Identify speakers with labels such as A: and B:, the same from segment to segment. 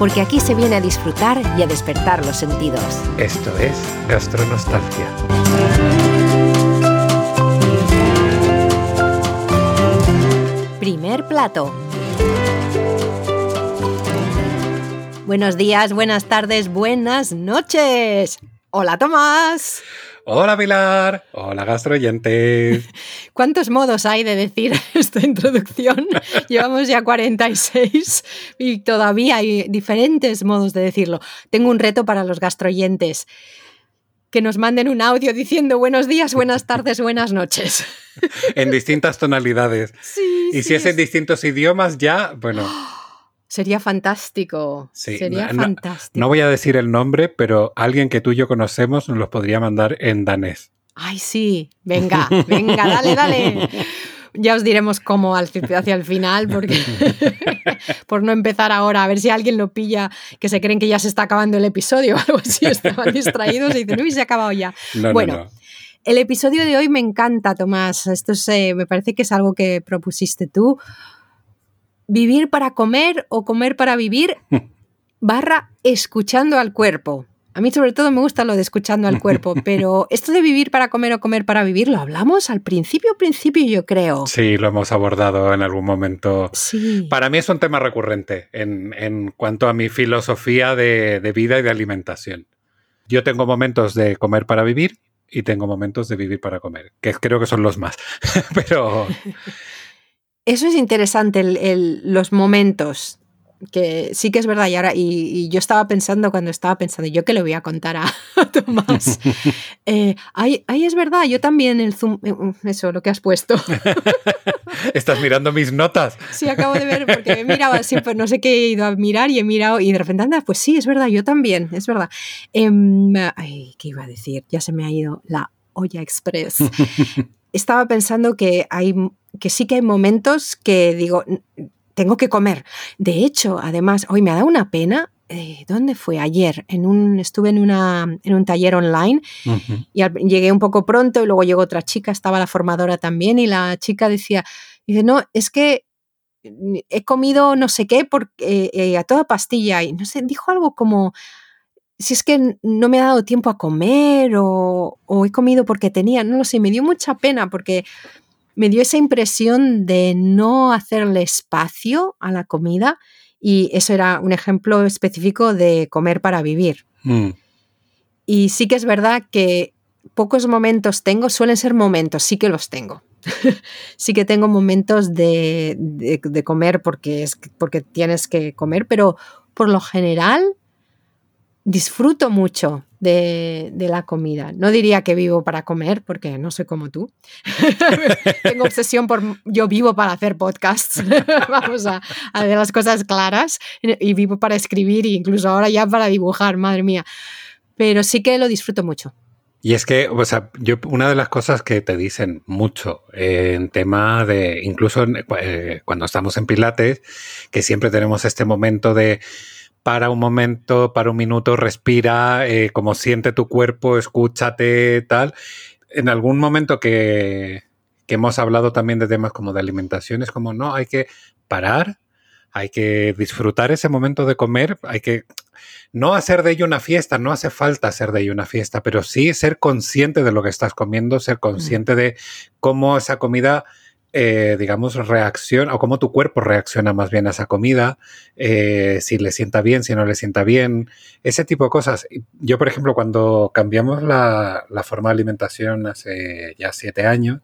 A: porque aquí se viene a disfrutar y a despertar los sentidos.
B: Esto es Gastronostalgia.
A: Primer plato. Buenos días, buenas tardes, buenas noches. Hola Tomás.
B: Hola Pilar. Hola gastroyentes.
A: ¿Cuántos modos hay de decir esta introducción? Llevamos ya 46 y todavía hay diferentes modos de decirlo. Tengo un reto para los gastroyentes. Que nos manden un audio diciendo buenos días, buenas tardes, buenas noches.
B: en distintas tonalidades.
A: Sí.
B: Y si es en distintos idiomas, ya, bueno.
A: Sería fantástico. Sería fantástico.
B: No, voy a decir el nombre, pero alguien que tú y yo conocemos nos los podría mandar en danés.
A: Ay, sí. Venga, venga, dale, dale. Ya os diremos cómo hacia el final, porque por no empezar ahora, a ver si alguien lo pilla, que se creen que ya se está acabando el episodio o algo así, estaban distraídos y dicen, uy, se ha acabado ya. bueno, el episodio de hoy me encanta, Tomás. Esto me parece que es algo que propusiste tú vivir para comer o comer para vivir, barra escuchando al cuerpo. A mí sobre todo me gusta lo de escuchando al cuerpo, pero esto de vivir para comer o comer para vivir, ¿lo hablamos al principio, principio yo creo?
B: Sí, lo hemos abordado en algún momento.
A: Sí.
B: Para mí es un tema recurrente en, cuanto a mi filosofía de, de vida y de alimentación. Yo tengo momentos de comer para vivir y tengo momentos de vivir para comer, que creo que son los más. pero
A: eso es interesante, los momentos que sí que es verdad y ahora y, yo estaba pensando cuando estaba pensando yo que le voy a contar a, Tomás eh, ahí, es verdad yo también el zoom eh, mm, eso lo que has puesto.
B: Estás mirando mis notas.
A: Sí acabo de ver porque he mirado siempre no sé qué he ido a mirar y he mirado y de repente anda pues sí es verdad yo también es verdad. Em, ay, qué iba a decir ya se me ha ido la olla express estaba pensando que hay que sí que hay momentos que digo, tengo que comer. De hecho, además, hoy me ha dado una pena. Eh, ¿Dónde fue? Ayer. En un, estuve en, una, en un taller online y llegué un poco pronto y luego llegó otra chica, estaba la formadora también y la chica decía, dice, no, es que he comido no sé qué porque, eh, a toda pastilla y no sé, dijo algo como, si es que no me ha dado tiempo a comer o, o, he comido porque tenía, no lo sé, me dio mucha pena porque me dio esa impresión de no hacerle espacio a la comida y eso era un ejemplo específico de comer para vivir. Mm. Y sí que es verdad que pocos momentos tengo, suelen ser momentos, sí que los tengo. sí que tengo momentos de, de, comer porque, es, porque tienes que comer, pero por lo general disfruto mucho de, la comida. No diría que vivo para comer, porque no soy como tú. Tengo obsesión por yo vivo para hacer podcasts. Vamos a, ver las cosas claras. Y vivo para escribir, e incluso ahora ya para dibujar, madre mía. Pero sí que lo disfruto mucho.
B: Y es que, o sea, yo, una de las cosas que te dicen mucho en tema de, incluso eh, cuando estamos en Pilates, que siempre tenemos este momento de para un momento, para un minuto, respira, eh, como siente tu cuerpo, escúchate, tal. En algún momento que, que hemos hablado también de temas como de alimentación, es como, no, hay que parar, hay que disfrutar ese momento de comer, hay que no hacer de ello una fiesta, no hace falta hacer de ello una fiesta, pero sí ser consciente de lo que estás comiendo, ser consciente de cómo esa comida eh, digamos, reacción o cómo tu cuerpo reacciona más bien a esa comida, eh, si le sienta bien, si no le sienta bien, ese tipo de cosas. Yo, por ejemplo, cuando cambiamos la, forma de alimentación hace ya siete años,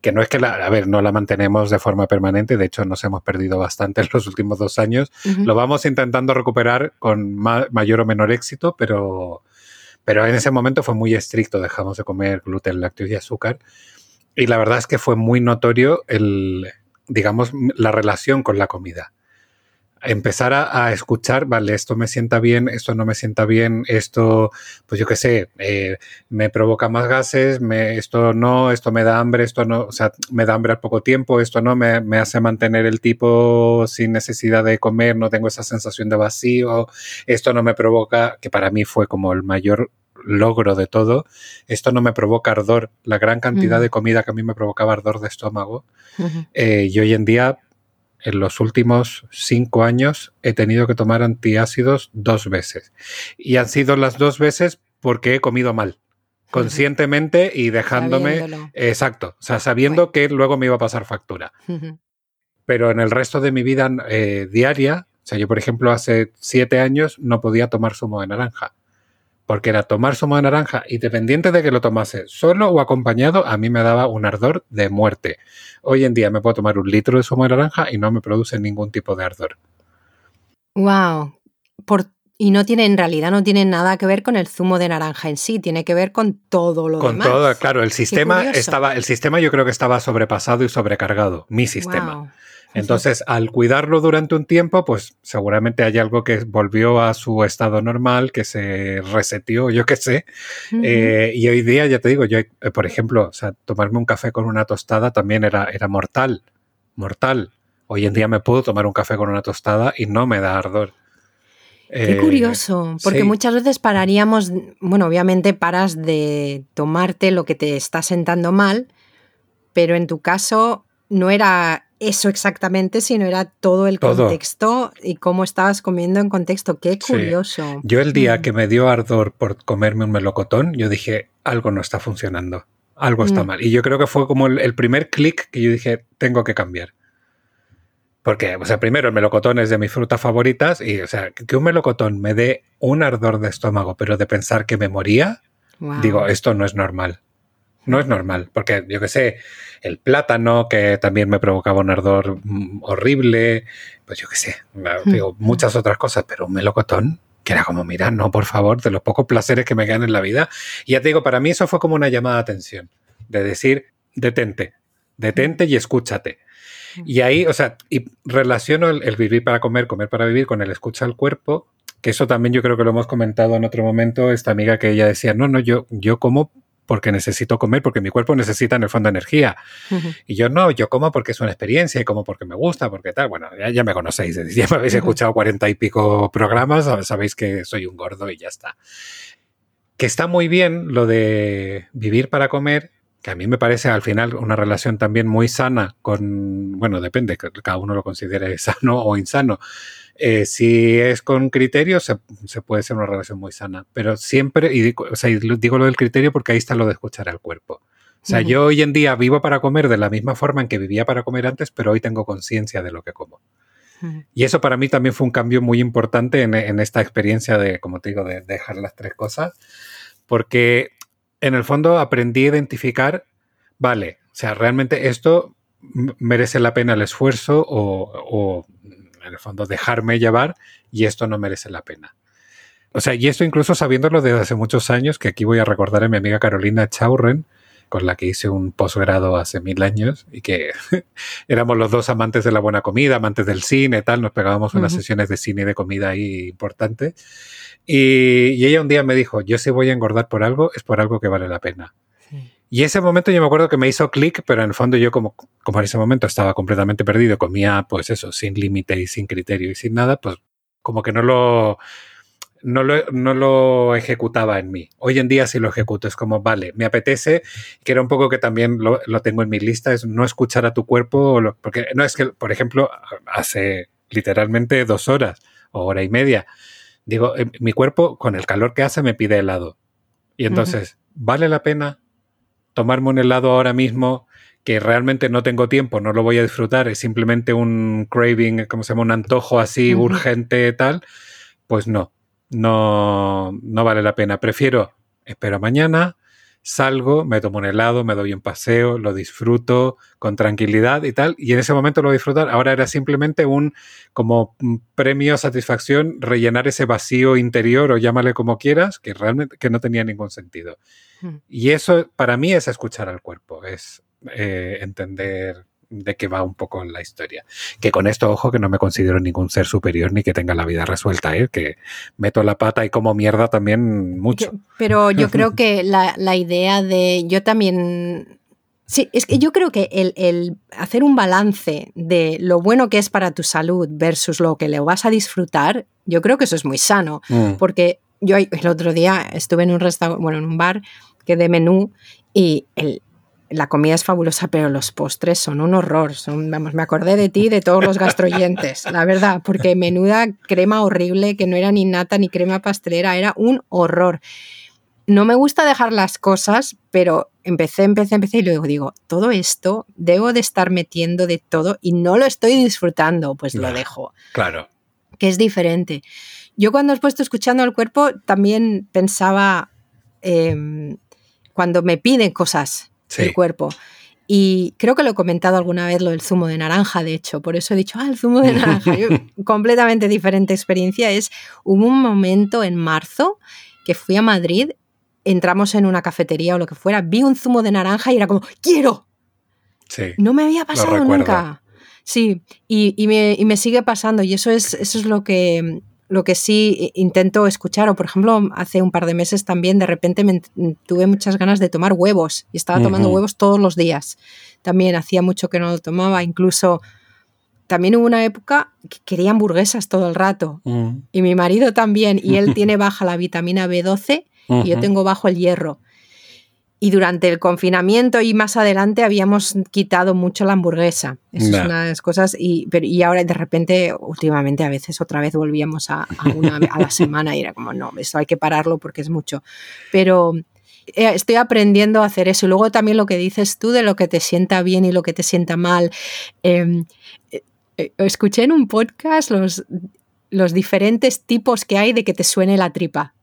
B: que no es que la, a ver, no la mantenemos de forma permanente, de hecho nos hemos perdido bastante en los últimos dos años, lo vamos intentando recuperar con mayor o menor éxito, pero, pero en ese momento fue muy estricto, dejamos de comer gluten, lácteos y azúcar y la verdad es que fue muy notorio el, digamos, la relación con la comida. empezar a, escuchar, vale, esto me sienta bien, esto no me sienta bien, esto, pues yo qué sé, eh, me provoca más gases, me, esto no, esto me da hambre, esto no, o sea, me da hambre al poco tiempo, esto no, me, me hace mantener el tipo sin necesidad de comer, no tengo esa sensación de vacío, esto no me provoca, que para mí fue como el mayor logro de todo, esto no me provoca ardor. La gran cantidad de comida que a mí me provocaba ardor de estómago, eh, y hoy en día, en los últimos cinco años, he tenido que tomar antiácidos dos veces. Y han sido las dos veces porque he comido mal conscientemente y dejándome exacto, o sea, sabiendo que luego me iba a pasar factura. Pero en el resto de mi vida eh, diaria, o sea, yo por ejemplo hace siete años no podía tomar zumo de naranja porque era tomar zumo de naranja y dependiente de que lo tomase solo o acompañado, a mí me daba un ardor de muerte. Hoy en día me puedo tomar un litro de zumo de naranja y no me produce ningún tipo de ardor.
A: Wow. Por, y no tiene, en realidad, no tiene nada que ver con el zumo de naranja en sí, tiene que ver con todo lo
B: con
A: demás.
B: Con todo, claro, el sistema estaba, el sistema yo creo que estaba sobrepasado y sobrecargado, mi sistema. Entonces, al cuidarlo durante un tiempo, pues seguramente hay algo que volvió a su estado normal, que se reseteó, yo qué sé. Eh, y hoy día, ya te digo, yo, eh, por ejemplo, o sea, tomarme un café con una tostada también era, era mortal, mortal. Hoy en día me puedo tomar un café con una tostada y no me da ardor.
A: Qué eh, curioso, porque muchas veces pararíamos, bueno, obviamente paras de tomarte lo que te está sentando mal, pero en tu caso no era eso exactamente, sino era todo el contexto y cómo estabas comiendo en contexto. Qué curioso.
B: Yo el día mm. que me dio ardor por comerme un melocotón, yo dije, algo no está funcionando, algo está mm. mal. Y yo creo que fue como el, primer clic que yo dije, tengo que cambiar. Porque, o sea, primero el melocotón es de mis frutas favoritas y, o sea, que un melocotón me dé un ardor de estómago, pero de pensar que me moría, digo, esto no es normal. No es normal, porque yo que sé, el plátano que también me provocaba un ardor mm, horrible, pues yo que sé, hmm. digo, muchas otras cosas, pero un melocotón que era como, mira, no, por favor, de los pocos placeres que me quedan en la vida. Y ya te digo, para mí eso fue como una llamada de atención, de decir, detente, detente y escúchate. Hmm. Y ahí, o sea, y relaciono el, el, vivir para comer, comer para vivir con el escucha al cuerpo, que eso también yo creo que lo hemos comentado en otro momento, esta amiga que ella decía, no, no, yo, yo como porque necesito comer, porque mi cuerpo necesita en el fondo energía. Y yo no, yo como porque es una experiencia y como porque me gusta, porque tal. Bueno, ya, me conocéis, ya me habéis escuchado cuarenta y pico programas, sabéis que soy un gordo y ya está. Que está muy bien lo de vivir para comer, que a mí me parece al final una relación también muy sana con, bueno, depende, cada uno lo considere sano o insano eh, si es con criterio, se, puede ser una relación muy sana, pero siempre, y digo, digo lo del criterio porque ahí está lo de escuchar al cuerpo. O sea, yo hoy en día vivo para comer de la misma forma en que vivía para comer antes, pero hoy tengo conciencia de lo que como. Y eso para mí también fue un cambio muy importante en, en, esta experiencia de, como te digo, de dejar las tres cosas, porque en el fondo aprendí a identificar, vale, o sea, realmente esto merece la pena el esfuerzo o, o en el fondo dejarme llevar y esto no merece la pena. O sea, y esto incluso sabiéndolo desde hace muchos años, que aquí voy a recordar a mi amiga Carolina Chaurren, con la que hice un posgrado hace mil años y que éramos los dos amantes de la buena comida, amantes del cine, tal, nos pegábamos unas sesiones de cine y de comida ahí importante. Y, y, ella un día me dijo, yo si voy a engordar por algo, es por algo que vale la pena. Y ese momento yo me acuerdo que me hizo clic, pero en el fondo yo como, como en ese momento estaba completamente perdido, comía pues eso, sin límite y sin criterio y sin nada, pues como que no lo, no lo, no lo ejecutaba en mí. Hoy en día sí lo ejecuto, es como, vale, me apetece, que era un poco que también lo, lo tengo en mi lista, es no escuchar a tu cuerpo, porque no es que, por ejemplo, hace literalmente dos horas o hora y media, digo, eh, mi cuerpo con el calor que hace me pide helado. Y entonces, ¿vale la pena tomarme un helado ahora mismo que realmente no tengo tiempo, no lo voy a disfrutar, es simplemente un craving, como se llama? Un antojo así urgente tal, pues no, no, no vale la pena. Prefiero, espero mañana, salgo, me tomo un helado, me doy un paseo, lo disfruto con tranquilidad y tal, y en ese momento lo voy a disfrutar. Ahora era simplemente un como premio, satisfacción, rellenar ese vacío interior o llámale como quieras, que realmente que no tenía ningún sentido. Y eso para mí es escuchar al cuerpo, es eh, entender de qué va un poco la historia. Que con esto, ojo, que no me considero ningún ser superior ni que tenga la vida resuelta, ¿eh? que meto la pata y como mierda también mucho.
A: Pero yo creo que la, la idea de. Yo también. Sí, es que yo creo que el, el, hacer un balance de lo bueno que es para tu salud versus lo que le vas a disfrutar, yo creo que eso es muy sano. Mm. Porque yo el otro día estuve en un restaurante, bueno, en un bar que de menú y el, la comida es fabulosa, pero los postres son un horror. Son, vamos, me acordé de ti, de todos los gastroyentes, la verdad, porque menuda crema horrible que no era ni nata ni crema pastelera, era un horror. No me gusta dejar las cosas, pero empecé, empecé, empecé y luego digo, todo esto debo de estar metiendo de todo y no lo estoy disfrutando, pues lo dejo.
B: Claro.
A: Que es diferente. Yo cuando he puesto escuchando al cuerpo también pensaba em, cuando me piden cosas el cuerpo. Y creo que lo he comentado alguna vez lo del zumo de naranja, de hecho, por eso he dicho, ah, el zumo de naranja. completamente diferente experiencia es, hubo un momento en marzo que fui a Madrid, entramos en una cafetería o lo que fuera, vi un zumo de naranja y era como, quiero.
B: Sí,
A: no me había pasado nunca. Sí, y, y, me, y, me, sigue pasando y eso es, eso es lo que lo que sí intento escuchar, o por ejemplo, hace un par de meses también de repente me, tuve muchas ganas de tomar huevos y estaba tomando huevos todos los días. También hacía mucho que no lo tomaba, incluso también hubo una época que quería hamburguesas todo el rato. Mm. Y mi marido también, y él tiene baja la vitamina B12 y yo tengo bajo el hierro. Y durante el confinamiento y más adelante habíamos quitado mucho la hamburguesa. Eso es una de las cosas. Y, pero, y ahora de repente, últimamente a veces otra vez volvíamos a, una a la semana y era como, no, esto hay que pararlo porque es mucho. Pero eh, estoy aprendiendo a hacer eso. Y luego también lo que dices tú de lo que te sienta bien y lo que te sienta mal. Em, eh, eh, escuché en un podcast los, los diferentes tipos que hay de que te suene la tripa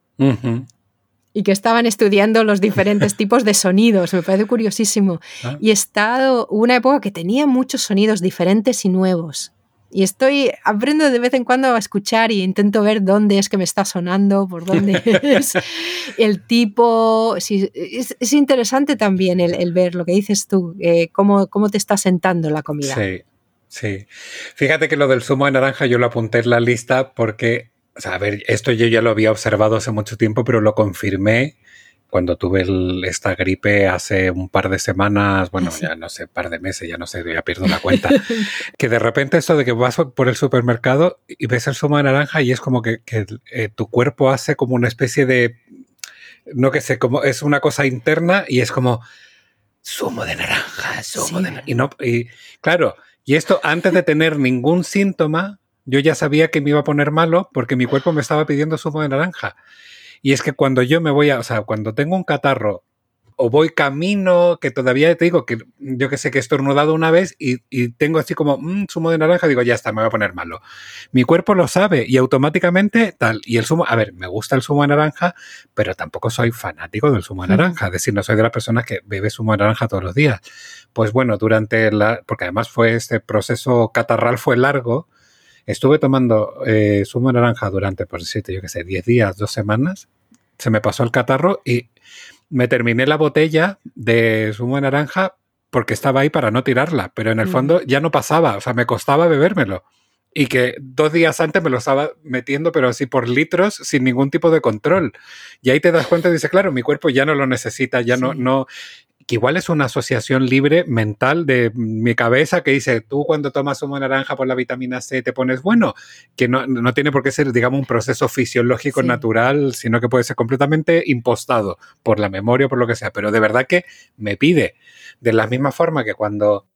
A: y que estaban estudiando los diferentes tipos de sonidos. Me parece curiosísimo. Ah. Y he estado una época que tenía muchos sonidos diferentes y nuevos. Y estoy, aprendo de vez en cuando a escuchar y intento ver dónde es que me está sonando, por dónde es el tipo. es, interesante también el, ver lo que dices tú, eh, cómo, cómo te está sentando la comida.
B: Sí, sí. Fíjate que lo del zumo de naranja yo lo apunté en la lista porque o sea, a ver, esto yo ya lo había observado hace mucho tiempo, pero lo confirmé cuando tuve esta gripe hace un par de semanas, bueno, ya no sé, par de meses, ya no sé, ya pierdo la cuenta, que de repente esto de que vas por el supermercado y ves el zumo de naranja y es como que, eh, tu cuerpo hace como una especie de, no que sé, como es una cosa interna y es como zumo de naranja, zumo de naranja. Y, no, y claro, y esto antes de tener ningún síntoma, yo ya sabía que me iba a poner malo porque mi cuerpo me estaba pidiendo zumo de naranja. Y es que cuando yo me voy a, o sea, cuando tengo un catarro o voy camino, que todavía te digo que yo que sé que he estornudado una vez y, tengo así como un mm, zumo de naranja, digo, ya está, me voy a poner malo. Mi cuerpo lo sabe y automáticamente tal. Y el zumo, a ver, me gusta el zumo de naranja, pero tampoco soy fanático del zumo de naranja. Es decir, no soy de las personas que bebe zumo de naranja todos los días. Pues bueno, durante la, porque además fue este proceso catarral fue largo, Estuve tomando eh, zumo de naranja durante, por decirte, yo qué sé, 10 días, dos semanas. Se me pasó el catarro y me terminé la botella de zumo de naranja porque estaba ahí para no tirarla, pero en el mm. fondo ya no pasaba, o sea, me costaba bebérmelo. Y que dos días antes me lo estaba metiendo, pero así por litros, sin ningún tipo de control. Y ahí te das cuenta y dices, claro, mi cuerpo ya no lo necesita, ya no, no que igual es una asociación libre mental de mi cabeza que dice, tú cuando tomas zumo de naranja por la vitamina C te pones bueno, que no, no tiene por qué ser, digamos, un proceso fisiológico natural, sino que puede ser completamente impostado por la memoria o por lo que sea, pero de verdad que me pide, de la misma forma que cuando...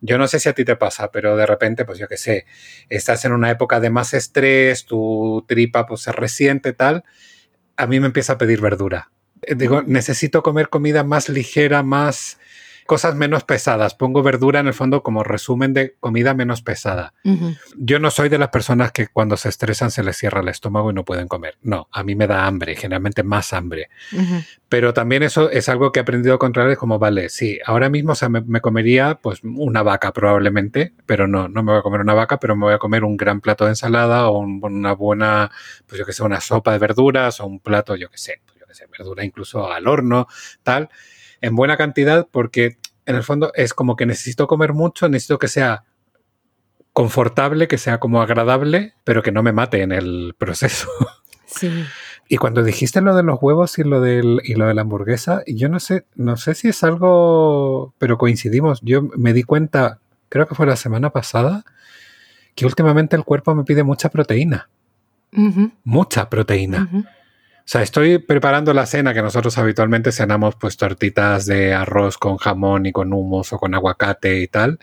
B: Yo no sé si a ti te pasa, pero de repente, pues yo qué sé, estás en una época de más estrés, tu tripa pues se resiente, tal, a mí me empieza a pedir verdura digo, necesito comer comida más ligera, más cosas menos pesadas. Pongo verdura en el fondo como resumen de comida menos pesada. Yo no soy de las personas que cuando se estresan se les cierra el estómago y no pueden comer. No, a mí me da hambre, generalmente más hambre. Pero también eso es algo que he aprendido a controlar, como, vale, sí, ahora mismo me, comería pues una vaca probablemente, pero no, no me voy a comer una vaca, pero me voy a comer un gran plato de ensalada o una buena, pues yo que sé, una sopa de verduras o un plato, yo que sé, verdura incluso al horno, tal, en buena cantidad porque en el fondo, es como que necesito comer mucho, necesito que sea confortable, que sea como agradable, pero que no me mate en el proceso.
A: Sí.
B: Y cuando dijiste lo de los huevos y lo, del, y lo de la hamburguesa, yo no sé, no sé si es algo, pero coincidimos. Yo me di cuenta, creo que fue la semana pasada, que últimamente el cuerpo me pide mucha proteína. Mucha proteína. Sea, estoy preparando la cena que nosotros habitualmente cenamos pues tortitas de arroz con jamón y con humos o con aguacate y tal.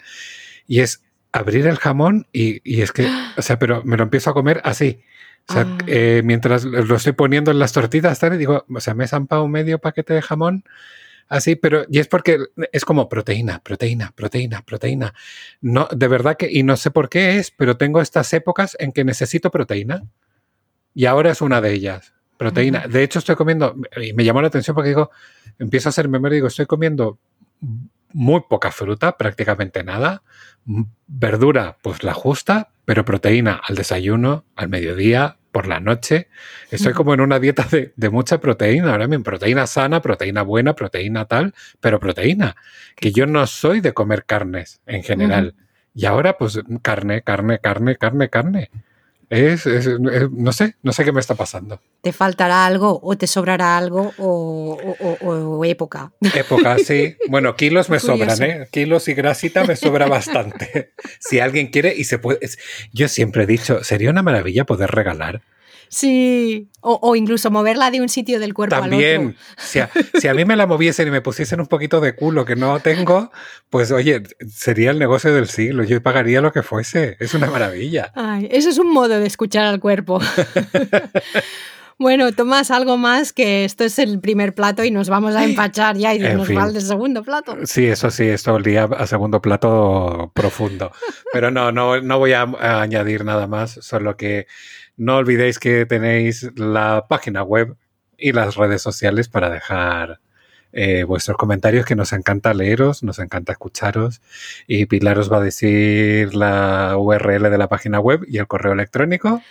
B: Y es abrir el jamón y, y es que, o sea, pero me lo empiezo a comer así. O sea, ah. eh, mientras lo estoy poniendo en las tortitas, tal, y digo, o sea, me he zampado medio paquete de jamón así, pero y es porque es como proteína, proteína, proteína, proteína. No, de verdad que, y no sé por qué es, pero tengo estas épocas en que necesito proteína. Y ahora es una de ellas, proteína. De hecho, estoy comiendo, y me llamó la atención porque digo, empiezo a hacer memoria y digo, estoy comiendo muy poca fruta, prácticamente nada. Verdura, pues la justa, pero proteína al desayuno, al mediodía, por la noche. Estoy como en una dieta de, mucha proteína. Ahora mismo, proteína sana, proteína buena, proteína tal, pero proteína. Que yo no soy de comer carnes en general. Y ahora, pues, carne, carne, carne, carne, carne. Es, no sé, no sé qué me está pasando.
A: Te faltará algo o te sobrará algo o, época.
B: Época, sí. Bueno, kilos me sobran, ¿eh? Kilos y grasita me sobra bastante. si alguien quiere y se puede... Yo siempre he dicho, sería una maravilla poder regalar
A: Sí, o, incluso moverla de un sitio del cuerpo
B: También,
A: al otro.
B: Si a, si a mí me la moviesen y me pusiesen un poquito de culo que no tengo, pues oye, sería el negocio del siglo. Yo pagaría lo que fuese. Es una maravilla.
A: Ay, eso es un modo de escuchar al cuerpo. Bueno, Tomás, algo más que esto es el primer plato y nos vamos a empachar ya y nos va el segundo plato.
B: Sí, eso sí, esto olía a segundo plato profundo. Pero no, no, no voy a añadir nada más, solo que no olvidéis que tenéis la página web y las redes sociales para dejar eh, vuestros comentarios, que nos encanta leeros, nos encanta escucharos. Y Pilar os va a decir la URL de la página web y el correo electrónico.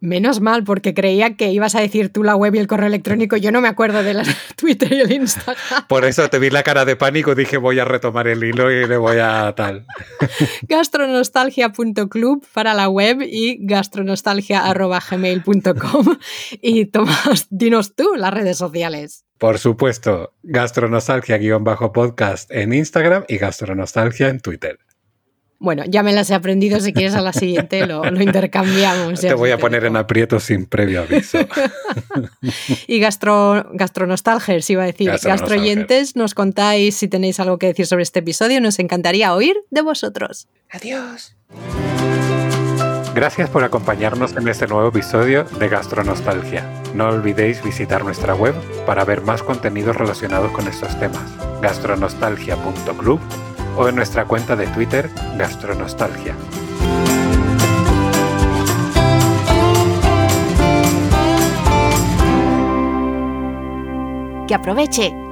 A: Menos mal, porque creía que ibas a decir tú la web y el correo electrónico. Yo no me acuerdo de la Twitter y el Instagram.
B: Por eso te vi la cara de pánico, dije voy a retomar el hilo y le voy a tal.
A: gastronostalgia.club para la web y gastronostalgia.gmail.com. Y Tomás, dinos tú las redes sociales.
B: Por supuesto, gastronostalgia-podcast en Instagram y gastronostalgia en Twitter.
A: Bueno, ya me las he aprendido, si quieres a la siguiente lo, intercambiamos.
B: Te voy a poner en aprieto sin previo aviso.
A: y gastro, gastronostalgers, iba a decir, gastroyentes, nos contáis si tenéis algo que decir sobre este episodio, nos encantaría oír de vosotros.
B: Adiós. Gracias por acompañarnos en este nuevo episodio de Gastronostalgia. No olvidéis visitar nuestra web para ver más contenidos relacionados con estos temas. gastronostalgia.club o en nuestra cuenta de Twitter Gastronostalgia.
A: Que aproveche